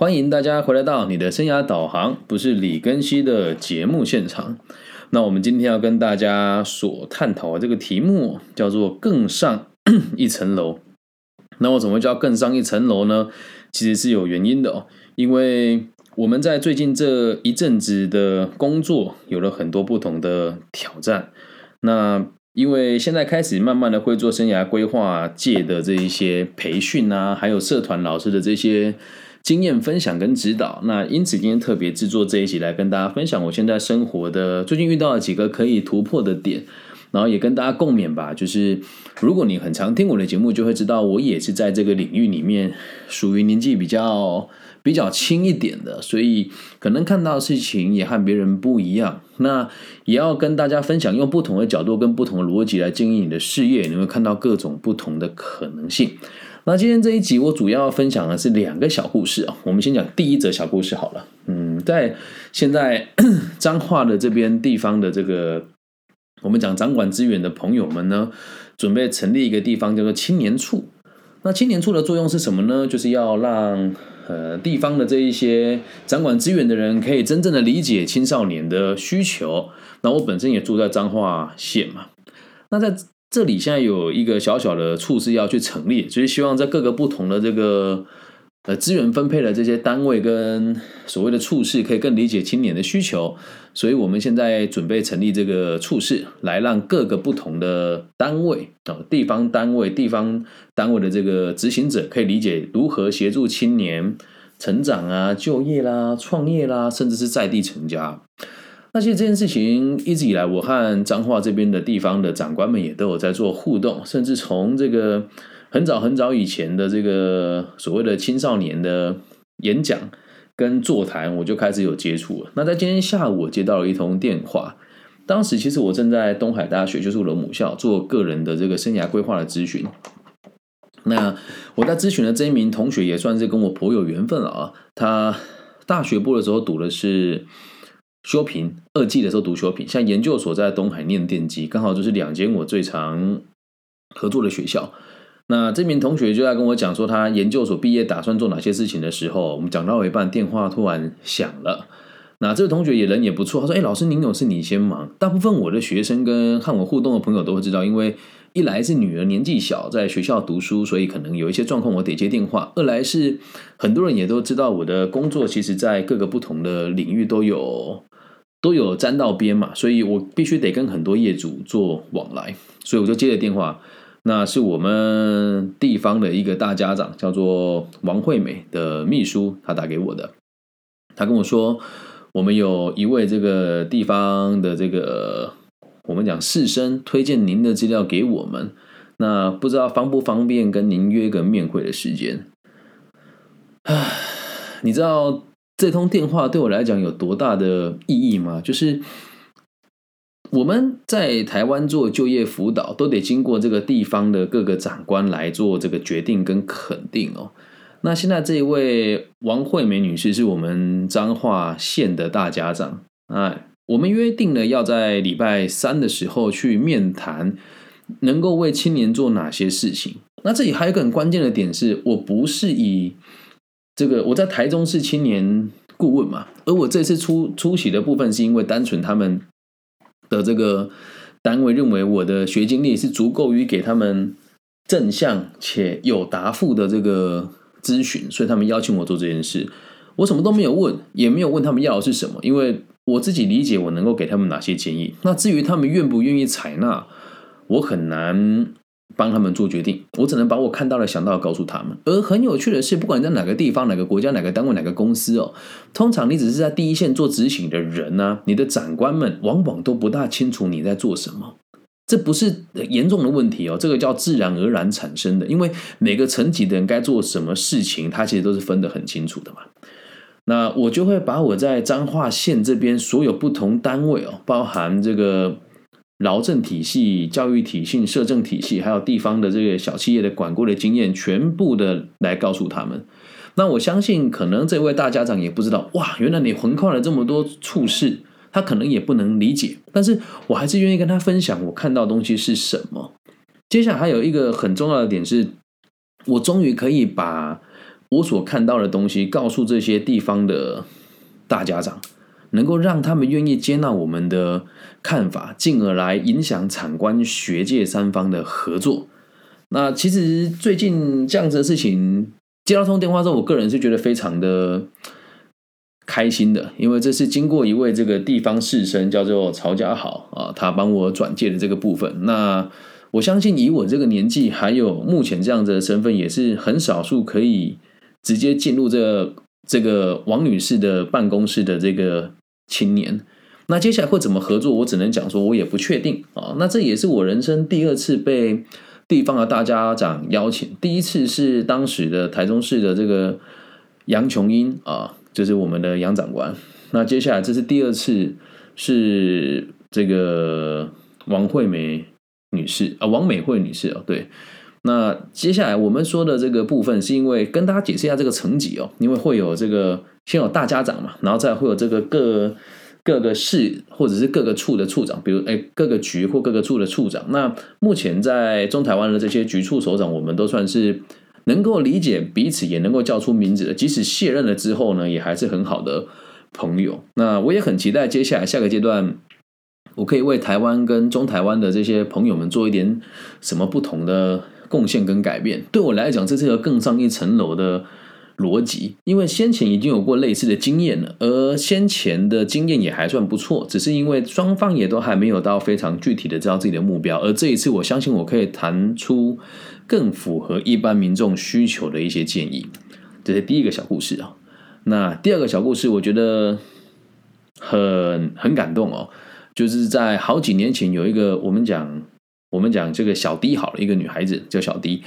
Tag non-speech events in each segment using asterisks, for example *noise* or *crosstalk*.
欢迎大家回来到你的生涯导航，不是李根熙的节目现场。那我们今天要跟大家所探讨的这个题目叫做“更上 *clears throat* 一层楼”。那我怎么会叫“更上一层楼”呢？其实是有原因的哦，因为我们在最近这一阵子的工作有了很多不同的挑战。那因为现在开始慢慢的会做生涯规划界的这一些培训啊，还有社团老师的这些。经验分享跟指导，那因此今天特别制作这一集来跟大家分享我现在生活的最近遇到了几个可以突破的点，然后也跟大家共勉吧。就是如果你很常听我的节目，就会知道我也是在这个领域里面属于年纪比较比较轻一点的，所以可能看到事情也和别人不一样。那也要跟大家分享，用不同的角度跟不同的逻辑来经营你的事业，你会看到各种不同的可能性。那今天这一集我主要分享的是两个小故事啊，我们先讲第一则小故事好了。嗯，在现在 *coughs* 彰化的这边地方的这个，我们讲掌管资源的朋友们呢，准备成立一个地方叫做青年处。那青年处的作用是什么呢？就是要让呃地方的这一些掌管资源的人可以真正的理解青少年的需求。那我本身也住在彰化县嘛，那在。这里现在有一个小小的处是要去成立，就是希望在各个不同的这个呃资源分配的这些单位跟所谓的处事可以更理解青年的需求，所以我们现在准备成立这个处事，来让各个不同的单位啊地方单位、地方单位的这个执行者可以理解如何协助青年成长啊、就业啦、创业啦，甚至是在地成家。那其实这件事情一直以来，我和彰化这边的地方的长官们也都有在做互动，甚至从这个很早很早以前的这个所谓的青少年的演讲跟座谈，我就开始有接触。那在今天下午，我接到了一通电话，当时其实我正在东海大学，就是我的母校，做个人的这个生涯规划的咨询。那我在咨询的这一名同学也算是跟我颇有缘分了啊，他大学部的时候读的是。修平二季的时候读修平，像研究所在东海念电机，刚好就是两间我最常合作的学校。那这名同学就在跟我讲说，他研究所毕业打算做哪些事情的时候，我们讲到一半，电话突然响了。那这个同学也人也不错，他说：“哎，老师您有事你先忙。”大部分我的学生跟和我互动的朋友都会知道，因为一来是女儿年纪小，在学校读书，所以可能有一些状况我得接电话；二来是很多人也都知道我的工作，其实在各个不同的领域都有。都有沾到边嘛，所以我必须得跟很多业主做往来，所以我就接了电话。那是我们地方的一个大家长，叫做王惠美的秘书，他打给我的。他跟我说，我们有一位这个地方的这个我们讲士绅推荐您的资料给我们，那不知道方不方便跟您约个面会的时间？唉，你知道。这通电话对我来讲有多大的意义吗？就是我们在台湾做就业辅导，都得经过这个地方的各个长官来做这个决定跟肯定哦。那现在这一位王惠美女士是我们彰化县的大家长啊，我们约定了要在礼拜三的时候去面谈，能够为青年做哪些事情。那这里还有一个很关键的点是，我不是以。这个我在台中是青年顾问嘛，而我这次出出席的部分是因为单纯他们的这个单位认为我的学经历是足够于给他们正向且有答复的这个咨询，所以他们邀请我做这件事。我什么都没有问，也没有问他们要的是什么，因为我自己理解我能够给他们哪些建议。那至于他们愿不愿意采纳，我很难。帮他们做决定，我只能把我看到的、想到的告诉他们。而很有趣的是，不管在哪个地方、哪个国家、哪个单位、哪个公司哦，通常你只是在第一线做执行的人呢，你的长官们往往都不大清楚你在做什么。这不是严重的问题哦，这个叫自然而然产生的。因为每个层级的人该做什么事情，他其实都是分得很清楚的嘛。那我就会把我在彰化县这边所有不同单位哦，包含这个。劳政体系、教育体系、社政体系，还有地方的这个小企业的管过的经验，全部的来告诉他们。那我相信，可能这位大家长也不知道，哇，原来你横跨了这么多处事，他可能也不能理解。但是我还是愿意跟他分享我看到东西是什么。接下来还有一个很重要的点是，我终于可以把我所看到的东西告诉这些地方的大家长，能够让他们愿意接纳我们的看法，进而来影响产官学界三方的合作。那其实最近这样子的事情，接到通电话之后，我个人是觉得非常的开心的，因为这是经过一位这个地方士绅叫做曹家豪啊，他帮我转介的这个部分。那我相信以我这个年纪，还有目前这样子的身份，也是很少数可以直接进入这这个王女士的办公室的这个青年。那接下来会怎么合作，我只能讲说，我也不确定啊。那这也是我人生第二次被。地方的大家长邀请，第一次是当时的台中市的这个杨琼英啊，就是我们的杨长官。那接下来这是第二次，是这个王惠美女士啊，王美惠女士啊，对。那接下来我们说的这个部分，是因为跟大家解释一下这个层级哦，因为会有这个先有大家长嘛，然后再会有这个各。各个市或者是各个处的处长，比如哎，各个局或各个处的处长。那目前在中台湾的这些局处首长，我们都算是能够理解彼此，也能够叫出名字的。即使卸任了之后呢，也还是很好的朋友。那我也很期待接下来下个阶段，我可以为台湾跟中台湾的这些朋友们做一点什么不同的贡献跟改变。对我来讲，这是个更上一层楼的。逻辑，因为先前已经有过类似的经验了，而先前的经验也还算不错，只是因为双方也都还没有到非常具体的知道自己的目标，而这一次我相信我可以谈出更符合一般民众需求的一些建议。这是第一个小故事啊。那第二个小故事，我觉得很很感动哦，就是在好几年前有一个我们讲我们讲这个小 D 好了，一个女孩子叫小 D。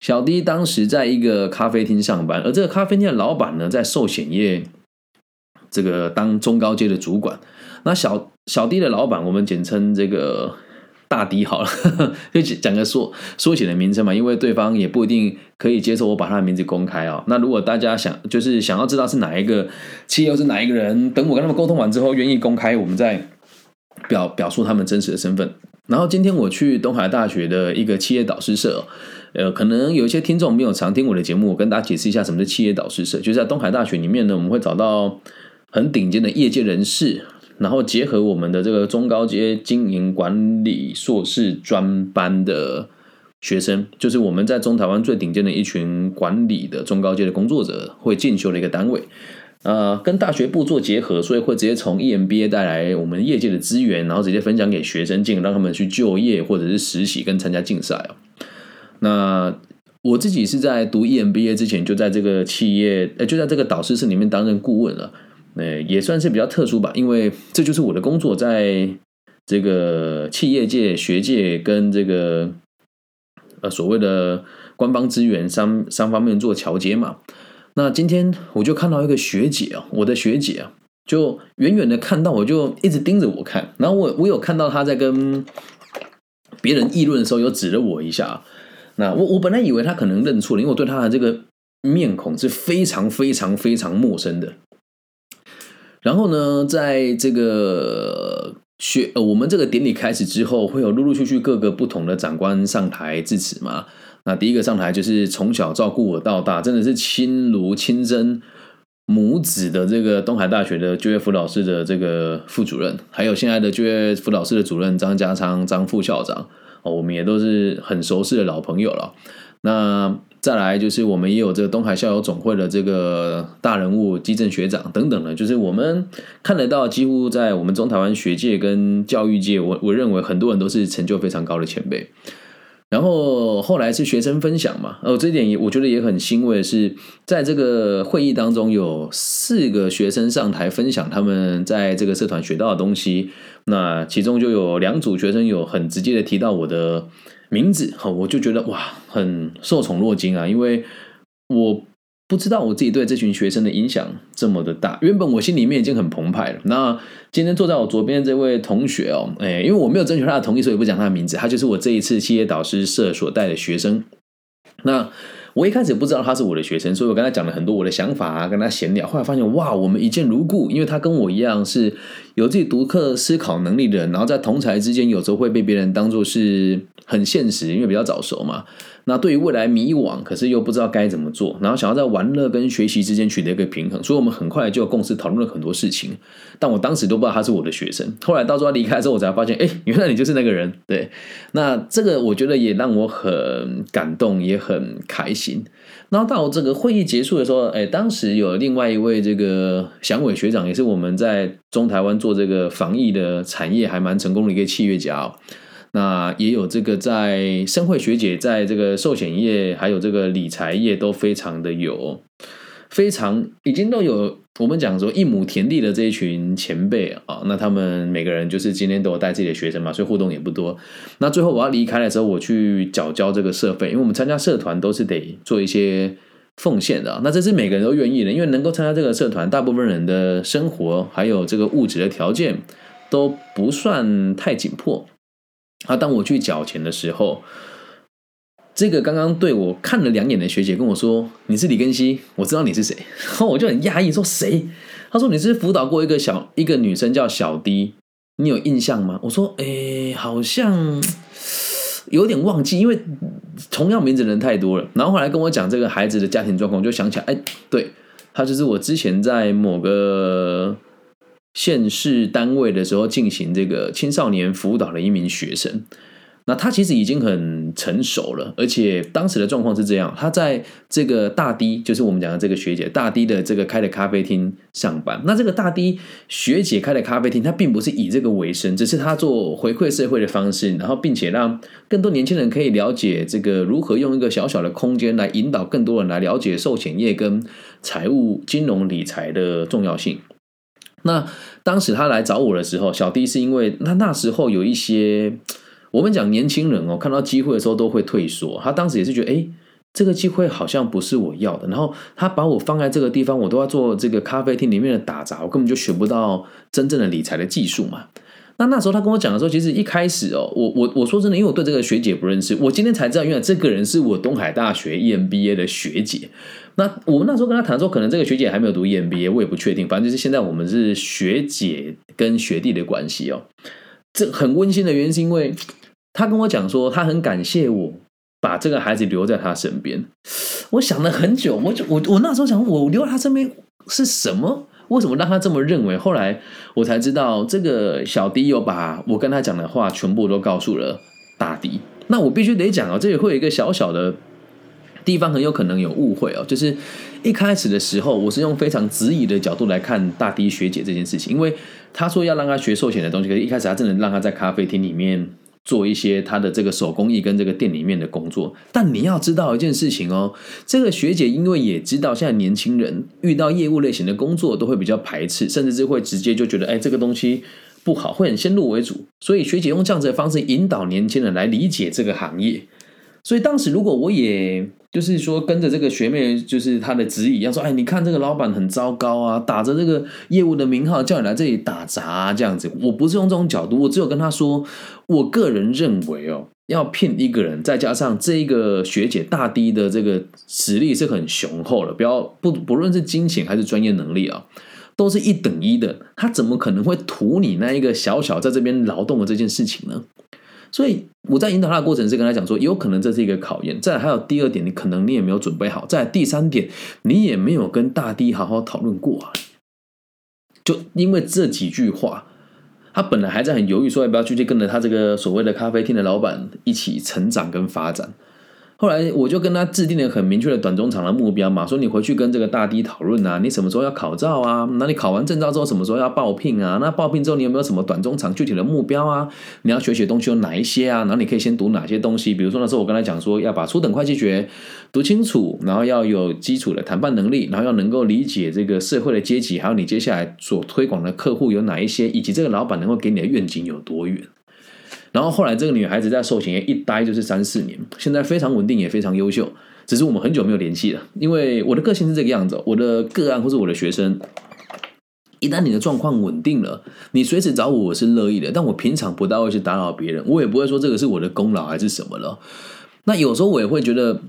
小弟当时在一个咖啡厅上班，而这个咖啡店的老板呢，在寿险业这个当中高阶的主管。那小小弟的老板，我们简称这个大 D 好了，就讲个缩缩写的名称嘛，因为对方也不一定可以接受我把他的名字公开啊。那如果大家想就是想要知道是哪一个企业是哪一个人，等我跟他们沟通完之后愿意公开，我们再表表述他们真实的身份。然后今天我去东海大学的一个企业导师社。呃，可能有一些听众没有常听我的节目，我跟大家解释一下什么是企业导师社。就是在东海大学里面呢，我们会找到很顶尖的业界人士，然后结合我们的这个中高阶经营管理硕士专班的学生，就是我们在中台湾最顶尖的一群管理的中高阶的工作者会进修的一个单位。呃，跟大学部做结合，所以会直接从 EMBA 带来我们业界的资源，然后直接分享给学生进，让他们去就业或者是实习跟参加竞赛哦。那我自己是在读 EMBA 之前，就在这个企业，呃，就在这个导师室里面担任顾问了，呃，也算是比较特殊吧，因为这就是我的工作，在这个企业界、学界跟这个呃所谓的官方资源三三方面做桥接嘛。那今天我就看到一个学姐啊，我的学姐啊，就远远的看到我就一直盯着我看，然后我我有看到她在跟别人议论的时候，有指了我一下。那我我本来以为她可能认错了，因为我对她的这个面孔是非常非常非常陌生的。然后呢，在这个学呃我们这个典礼开始之后，会有陆陆续续各个不同的长官上台致辞嘛。那第一个上台就是从小照顾我到大，真的是亲如亲生母子的这个东海大学的就业辅导室的这个副主任，还有现在的就业辅导室的主任张家昌张副校长。哦，我们也都是很熟悉的老朋友了。那再来就是我们也有这个东海校友总会的这个大人物基正学长等等的，就是我们看得到，几乎在我们中台湾学界跟教育界，我我认为很多人都是成就非常高的前辈。然后后来是学生分享嘛，哦，这一点也我觉得也很欣慰，是在这个会议当中有四个学生上台分享他们在这个社团学到的东西，那其中就有两组学生有很直接的提到我的名字，哈，我就觉得哇，很受宠若惊啊，因为我。不知道我自己对这群学生的影响这么的大。原本我心里面已经很澎湃了。那今天坐在我左边这位同学哦，哎，因为我没有征求他的同意，所以不讲他的名字。他就是我这一次企业导师社所带的学生。那我一开始不知道他是我的学生，所以我跟他讲了很多我的想法啊，跟他闲聊。后来发现哇，我们一见如故，因为他跟我一样是有自己独特思考能力的人，然后在同才之间有时候会被别人当做是很现实，因为比较早熟嘛。那对于未来迷惘，可是又不知道该怎么做，然后想要在玩乐跟学习之间取得一个平衡，所以我们很快就有共识讨论了很多事情。但我当时都不知道他是我的学生，后来到时候离开之后，我才发现，哎，原来你就是那个人。对，那这个我觉得也让我很感动，也很开心。然后到这个会议结束的时候，哎，当时有另外一位这个祥伟学长，也是我们在中台湾做这个防疫的产业还蛮成功的一个企业家哦。那也有这个在生会学姐，在这个寿险业还有这个理财业都非常的有，非常已经都有我们讲说一亩田地的这一群前辈啊，那他们每个人就是今天都有带自己的学生嘛，所以互动也不多。那最后我要离开的时候，我去缴交这个社费，因为我们参加社团都是得做一些奉献的，那这是每个人都愿意的，因为能够参加这个社团，大部分人的生活还有这个物质的条件都不算太紧迫。啊！当我去缴钱的时候，这个刚刚对我看了两眼的学姐跟我说：“你是李根熙，我知道你是谁。*laughs* ”然后我就很讶异，说：“谁？”她说：“你是辅导过一个小一个女生叫小 D，你有印象吗？”我说：“哎，好像有点忘记，因为同样名字的人太多了。”然后后来跟我讲这个孩子的家庭状况，就想起来，哎，对他就是我之前在某个。县市单位的时候进行这个青少年辅导的一名学生，那他其实已经很成熟了，而且当时的状况是这样：他在这个大 D，就是我们讲的这个学姐大 D 的这个开的咖啡厅上班。那这个大 D 学姐开的咖啡厅，她并不是以这个为生，只是她做回馈社会的方式，然后并且让更多年轻人可以了解这个如何用一个小小的空间来引导更多人来了解寿险业跟财务金融理财的重要性。那当时他来找我的时候，小弟是因为那那时候有一些我们讲年轻人哦，看到机会的时候都会退缩。他当时也是觉得，哎，这个机会好像不是我要的。然后他把我放在这个地方，我都要做这个咖啡厅里面的打杂，我根本就学不到真正的理财的技术嘛。那那时候他跟我讲的时候，其实一开始哦，我我我说真的，因为我对这个学姐不认识，我今天才知道，原来这个人是我东海大学 EMBA 的学姐。那我们那时候跟他谈说，可能这个学姐还没有读 EMBA，我也不确定。反正就是现在我们是学姐跟学弟的关系哦。这很温馨的原因是因为他跟我讲说，他很感谢我把这个孩子留在他身边。我想了很久，我就我我那时候想，我留在他身边是什么？为什么让他这么认为？后来我才知道，这个小迪有把我跟他讲的话全部都告诉了大迪。那我必须得讲哦，这里会有一个小小的。地方很有可能有误会哦，就是一开始的时候，我是用非常质疑的角度来看大迪学姐这件事情，因为他说要让他学寿险的东西，可是一开始他真的让他在咖啡厅里面做一些他的这个手工艺跟这个店里面的工作。但你要知道一件事情哦，这个学姐因为也知道现在年轻人遇到业务类型的工作都会比较排斥，甚至是会直接就觉得哎这个东西不好，会很先入为主，所以学姐用这样子的方式引导年轻人来理解这个行业。所以当时如果我也就是说跟着这个学妹，就是她的指引一样说，哎，你看这个老板很糟糕啊，打着这个业务的名号叫你来这里打杂这样子。我不是用这种角度，我只有跟他说，我个人认为哦，要骗一个人，再加上这一个学姐大 D 的这个实力是很雄厚的，不要不不论是金钱还是专业能力啊，都是一等一的。他怎么可能会图你那一个小小在这边劳动的这件事情呢？所以我在引导他的过程是跟他讲说，有可能这是一个考验。再还有第二点，你可能你也没有准备好。再第三点，你也没有跟大 D 好好讨论过啊。就因为这几句话，他本来还在很犹豫，说要不要继续跟着他这个所谓的咖啡厅的老板一起成长跟发展。后来我就跟他制定了很明确的短中长的目标嘛，说你回去跟这个大 D 讨论啊，你什么时候要考照啊？那你考完证照之后什么时候要报聘啊？那报聘之后你有没有什么短中长具体的目标啊？你要学习的东西有哪一些啊？然后你可以先读哪些东西？比如说那时候我跟他讲说要把初等会计学读清楚，然后要有基础的谈判能力，然后要能够理解这个社会的阶级，还有你接下来所推广的客户有哪一些，以及这个老板能够给你的愿景有多远。然后后来，这个女孩子在寿险业一待就是三四年，现在非常稳定，也非常优秀。只是我们很久没有联系了，因为我的个性是这个样子。我的个案或是我的学生，一旦你的状况稳定了，你随时找我，我是乐意的。但我平常不大会去打扰别人，我也不会说这个是我的功劳还是什么了。那有时候我也会觉得。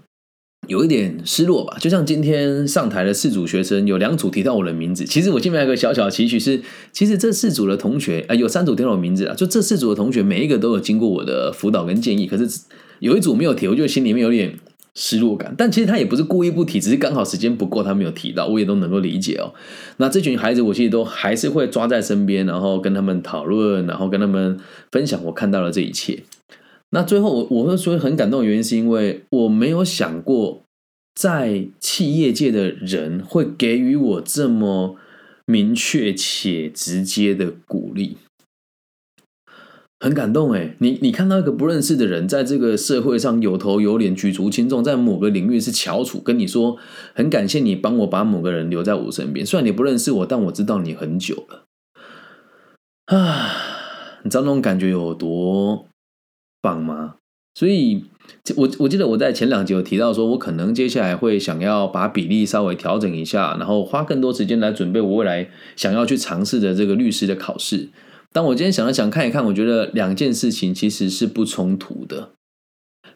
有一点失落吧，就像今天上台的四组学生，有两组提到我的名字。其实我这边有个小小的期许是，其实这四组的同学，啊，有三组提到我名字啊，就这四组的同学，每一个都有经过我的辅导跟建议。可是有一组没有提，我就心里面有点失落感。但其实他也不是故意不提，只是刚好时间不够，他没有提到，我也都能够理解哦。那这群孩子，我其实都还是会抓在身边，然后跟他们讨论，然后跟他们分享我看到的这一切。那最后我我会说很感动的原因，是因为我没有想过，在企业界的人会给予我这么明确且直接的鼓励。很感动哎，你你看到一个不认识的人在这个社会上有头有脸、举足轻重，在某个领域是翘楚，跟你说很感谢你帮我把某个人留在我身边。虽然你不认识我，但我知道你很久了啊！你知道那种感觉有多棒吗？所以，我我记得我在前两集有提到，说我可能接下来会想要把比例稍微调整一下，然后花更多时间来准备我未来想要去尝试的这个律师的考试。但我今天想了想，看一看，我觉得两件事情其实是不冲突的，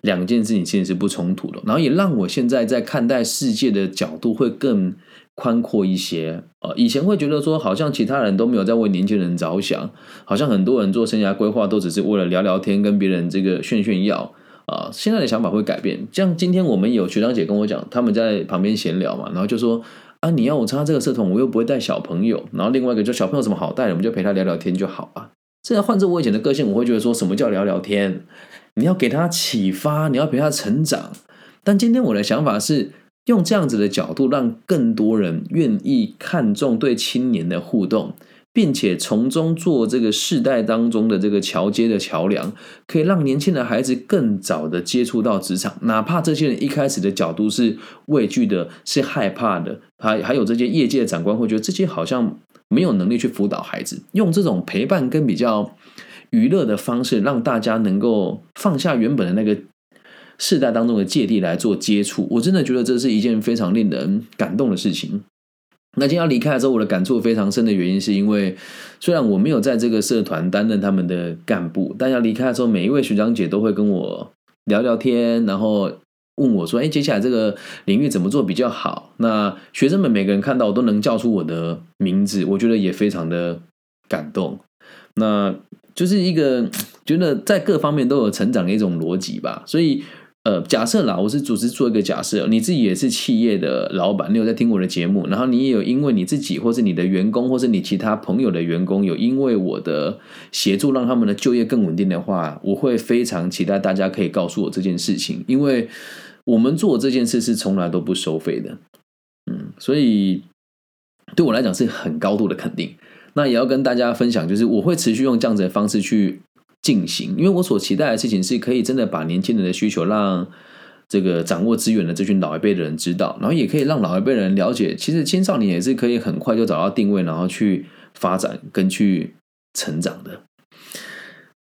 两件事情其实是不冲突的，然后也让我现在在看待世界的角度会更宽阔一些。呃，以前会觉得说，好像其他人都没有在为年轻人着想，好像很多人做生涯规划都只是为了聊聊天，跟别人这个炫炫耀啊。现在的想法会改变，像今天我们有学长姐跟我讲，他们在旁边闲聊嘛，然后就说。啊！你要我参加这个社团，我又不会带小朋友。然后另外一个就小朋友什么好带，我们就陪他聊聊天就好啊。这样换做我以前的个性，我会觉得说什么叫聊聊天？你要给他启发，你要陪他成长。但今天我的想法是用这样子的角度，让更多人愿意看重对青年的互动。并且从中做这个世代当中的这个桥接的桥梁，可以让年轻的孩子更早的接触到职场，哪怕这些人一开始的角度是畏惧的、是害怕的，还还有这些业界的长官会觉得这些好像没有能力去辅导孩子，用这种陪伴跟比较娱乐的方式，让大家能够放下原本的那个世代当中的芥蒂来做接触，我真的觉得这是一件非常令人感动的事情。那今天要离开的时候，我的感触非常深的原因，是因为虽然我没有在这个社团担任他们的干部，但要离开的时候，每一位学长姐都会跟我聊聊天，然后问我说：“哎，接下来这个领域怎么做比较好？”那学生们每个人看到我都能叫出我的名字，我觉得也非常的感动。那就是一个觉得在各方面都有成长的一种逻辑吧，所以。呃，假设啦，我是组织做一个假设，你自己也是企业的老板，你有在听我的节目，然后你也有因为你自己或是你的员工，或是你其他朋友的员工，有因为我的协助让他们的就业更稳定的话，我会非常期待大家可以告诉我这件事情，因为我们做这件事是从来都不收费的，嗯，所以对我来讲是很高度的肯定。那也要跟大家分享，就是我会持续用这样子的方式去。进行，因为我所期待的事情是可以真的把年轻人的需求让这个掌握资源的这群老一辈的人知道，然后也可以让老一辈人了解，其实青少年也是可以很快就找到定位，然后去发展跟去成长的。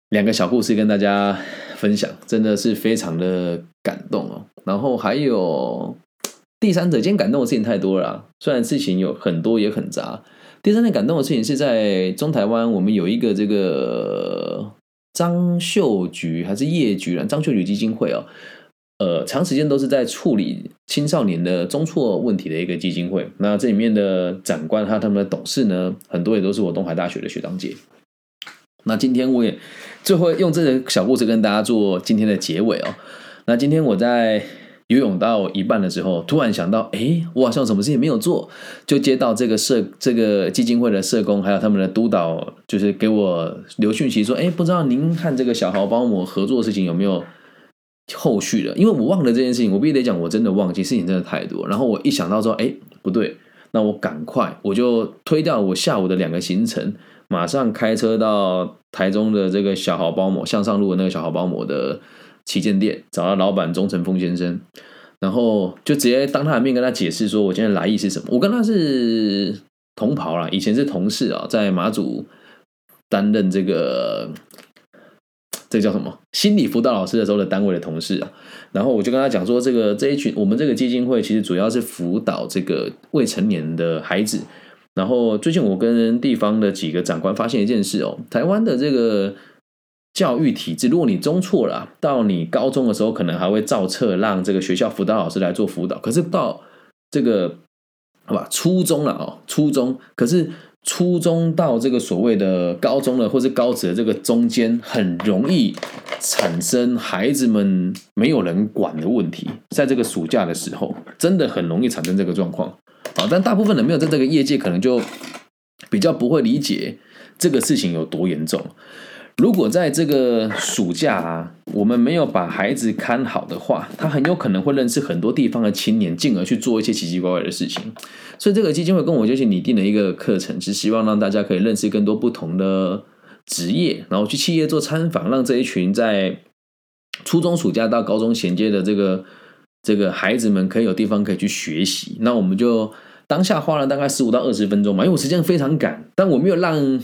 两个小故事跟大家分享，真的是非常的感动哦。然后还有第三者，今天感动的事情太多了，虽然事情有很多也很杂。第三件感动的事情是在中台湾，我们有一个这个。张秀菊还是叶菊啊？张秀菊基金会哦，呃，长时间都是在处理青少年的中辍问题的一个基金会。那这里面的长官还有他们的董事呢，很多也都是我东海大学的学长姐。那今天我也最后用这个小故事跟大家做今天的结尾哦。那今天我在。游泳到一半的时候，突然想到，哎，我好像什么事情没有做，就接到这个社这个基金会的社工，还有他们的督导，就是给我留讯息说，哎，不知道您看这个小豪帮我合作的事情有没有后续的？因为我忘了这件事情，我必须得讲，我真的忘记事情真的太多。然后我一想到说，哎，不对，那我赶快我就推掉我下午的两个行程，马上开车到台中的这个小豪包膜向上路的那个小豪包膜的。旗舰店找到老板钟成峰先生，然后就直接当他的面跟他解释说，我今天来意是什么？我跟他是同袍啦，以前是同事啊，在马祖担任这个这叫什么心理辅导老师的时候的单位的同事啊。然后我就跟他讲说，这个这一群我们这个基金会其实主要是辅导这个未成年的孩子。然后最近我跟地方的几个长官发现一件事哦，台湾的这个。教育体制，如果你中错了，到你高中的时候，可能还会造册让这个学校辅导老师来做辅导。可是到这个好吧，初中了哦，初中，可是初中到这个所谓的高中了，或是高职的这个中间，很容易产生孩子们没有人管的问题。在这个暑假的时候，真的很容易产生这个状况。啊，但大部分人没有在这个业界，可能就比较不会理解这个事情有多严重。如果在这个暑假啊，我们没有把孩子看好的话，他很有可能会认识很多地方的青年，进而去做一些奇奇怪怪的事情。所以这个基金会跟我就是拟定了一个课程，是希望让大家可以认识更多不同的职业，然后去企业做参访，让这一群在初中暑假到高中衔接的这个这个孩子们可以有地方可以去学习。那我们就当下花了大概十五到二十分钟嘛，因为我时间非常赶，但我没有让。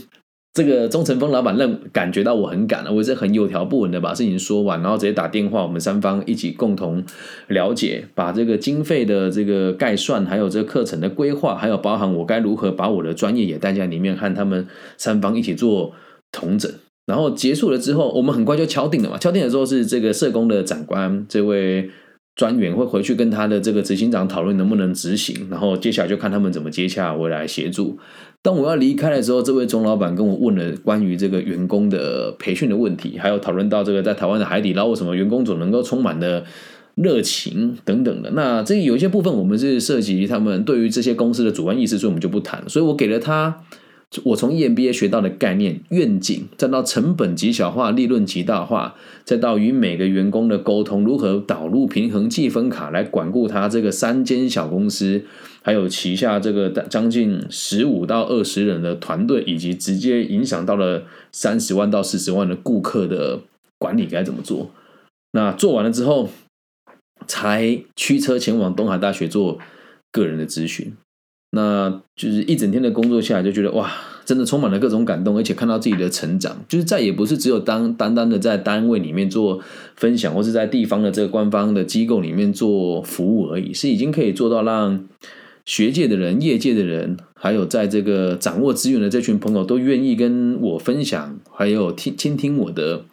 这个钟成峰老板认感觉到我很赶了，我是很有条不紊的把事情说完，然后直接打电话，我们三方一起共同了解，把这个经费的这个概算，还有这个课程的规划，还有包含我该如何把我的专业也带在里面，和他们三方一起做同整。然后结束了之后，我们很快就敲定了嘛，敲定的时候是这个社工的长官这位。专员会回去跟他的这个执行长讨论能不能执行，然后接下来就看他们怎么接洽，我来协助。当我要离开的时候，这位钟老板跟我问了关于这个员工的培训的问题，还有讨论到这个在台湾的海底捞为什么员工总能够充满的热情等等的。那这有一些部分我们是涉及他们对于这些公司的主观意识，所以我们就不谈。所以我给了他。我从 EMBA 学到的概念、愿景，再到成本极小化、利润极大化，再到与每个员工的沟通，如何导入平衡计分卡来管顾他这个三间小公司，还有旗下这个将近十五到二十人的团队，以及直接影响到了三十万到四十万的顾客的管理该怎么做？那做完了之后，才驱车前往东海大学做个人的咨询。那就是一整天的工作下来，就觉得哇，真的充满了各种感动，而且看到自己的成长，就是再也不是只有当单单的在单位里面做分享，或是在地方的这个官方的机构里面做服务而已，是已经可以做到让学界的人、业界的人，还有在这个掌握资源的这群朋友都愿意跟我分享，还有听倾听我的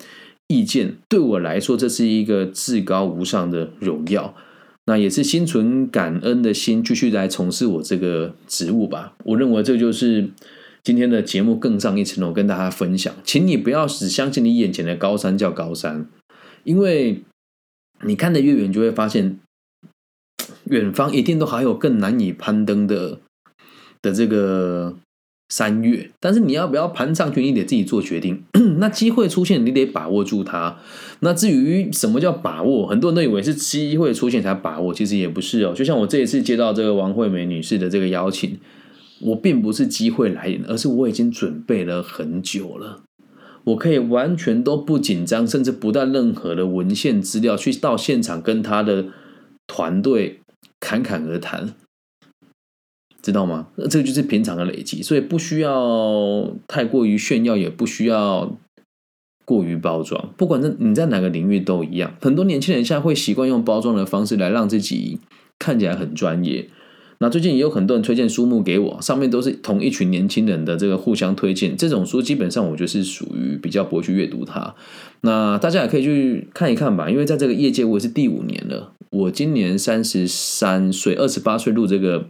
意见。对我来说，这是一个至高无上的荣耀。那也是心存感恩的心，继续来从事我这个职务吧。我认为这就是今天的节目更上一层楼，跟大家分享。请你不要只相信你眼前的高山叫高山，因为你看得越远，就会发现远方一定都还有更难以攀登的的这个。三月，但是你要不要攀上去，你得自己做决定。*clears throat* 那机会出现，你得把握住它。那至于什么叫把握，很多人都以为是机会出现才把握，其实也不是哦。就像我这一次接到这个王惠美女士的这个邀请，我并不是机会来临，而是我已经准备了很久了。我可以完全都不紧张，甚至不带任何的文献资料去到现场跟他的团队侃侃而谈。知道吗？那这个就是平常的累积，所以不需要太过于炫耀，也不需要过于包装。不管在你在哪个领域都一样，很多年轻人现在会习惯用包装的方式来让自己看起来很专业。那最近也有很多人推荐书目给我，上面都是同一群年轻人的这个互相推荐。这种书基本上我就是属于比较不会去阅读它。那大家也可以去看一看吧，因为在这个业界我也是第五年了，我今年三十三岁，二十八岁入这个。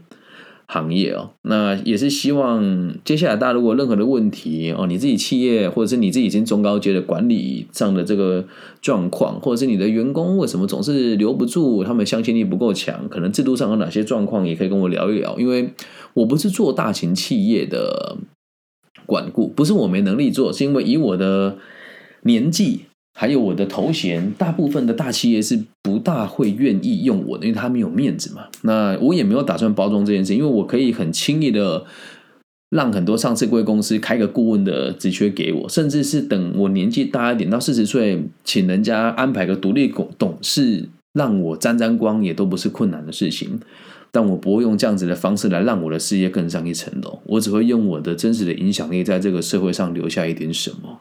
行业哦，那也是希望接下来大家如果任何的问题哦，你自己企业或者是你自己已经中高阶的管理上的这个状况，或者是你的员工为什么总是留不住，他们向心力不够强，可能制度上有哪些状况，也可以跟我聊一聊。因为我不是做大型企业的管顾，不是我没能力做，是因为以我的年纪。还有我的头衔，大部分的大企业是不大会愿意用我的，因为他没有面子嘛。那我也没有打算包装这件事，因为我可以很轻易的让很多上市贵公司开个顾问的职缺给我，甚至是等我年纪大一点，到四十岁，请人家安排个独立董董事，让我沾沾光，也都不是困难的事情。但我不会用这样子的方式来让我的事业更上一层楼，我只会用我的真实的影响力，在这个社会上留下一点什么。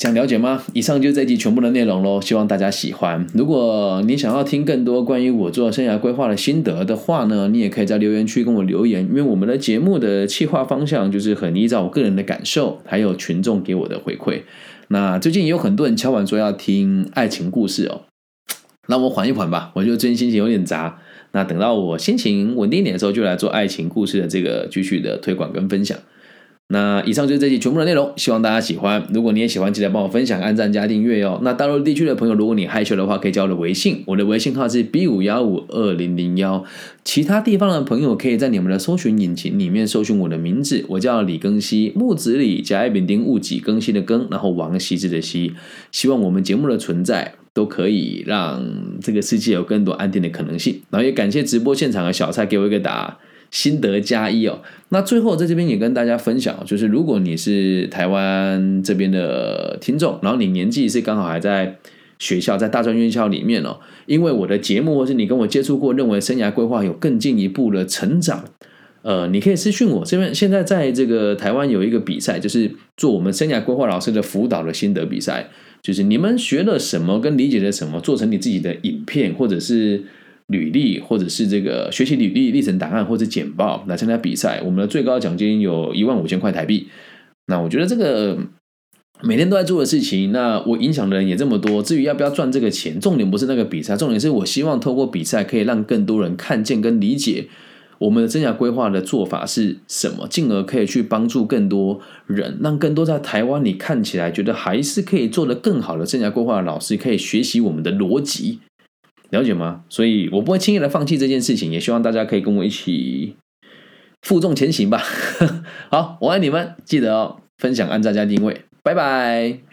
想了解吗？以上就是这一集全部的内容喽，希望大家喜欢。如果你想要听更多关于我做生涯规划的心得的话呢，你也可以在留言区跟我留言，因为我们的节目的企划方向就是很依照我个人的感受，还有群众给我的回馈。那最近也有很多人敲碗说要听爱情故事哦，那我缓一缓吧，我觉得最近心情有点杂。那等到我心情稳定一点的时候，就来做爱情故事的这个继续的推广跟分享。那以上就是这期全部的内容，希望大家喜欢。如果你也喜欢，记得帮我分享、按赞加订阅哦。那大陆地区的朋友，如果你害羞的话，可以加我的微信，我的微信号是 B 五幺五二零零幺。其他地方的朋友，可以在你们的搜寻引擎里面搜寻我的名字，我叫李更新，木子李，甲乙丙丁戊己更新的更，然后王羲之的羲。希望我们节目的存在，都可以让这个世界有更多安定的可能性。然后也感谢直播现场的小蔡给我一个答。心得加一哦，那最后在这边也跟大家分享，就是如果你是台湾这边的听众，然后你年纪是刚好还在学校，在大专院校里面哦，因为我的节目或是你跟我接触过，认为生涯规划有更进一步的成长，呃，你可以私讯我这边。现在在这个台湾有一个比赛，就是做我们生涯规划老师的辅导的心得比赛，就是你们学了什么跟理解了什么，做成你自己的影片或者是。履历或者是这个学习履历历程档案或者简报来参加比赛，我们的最高奖金有一万五千块台币。那我觉得这个每天都在做的事情，那我影响的人也这么多。至于要不要赚这个钱，重点不是那个比赛，重点是我希望透过比赛可以让更多人看见跟理解我们的生涯规划的做法是什么，进而可以去帮助更多人，让更多在台湾你看起来觉得还是可以做得更好的生涯规划的老师可以学习我们的逻辑。了解吗？所以我不会轻易的放弃这件事情，也希望大家可以跟我一起负重前行吧。*laughs* 好，我爱你们，记得哦，分享、按赞加定位，拜拜。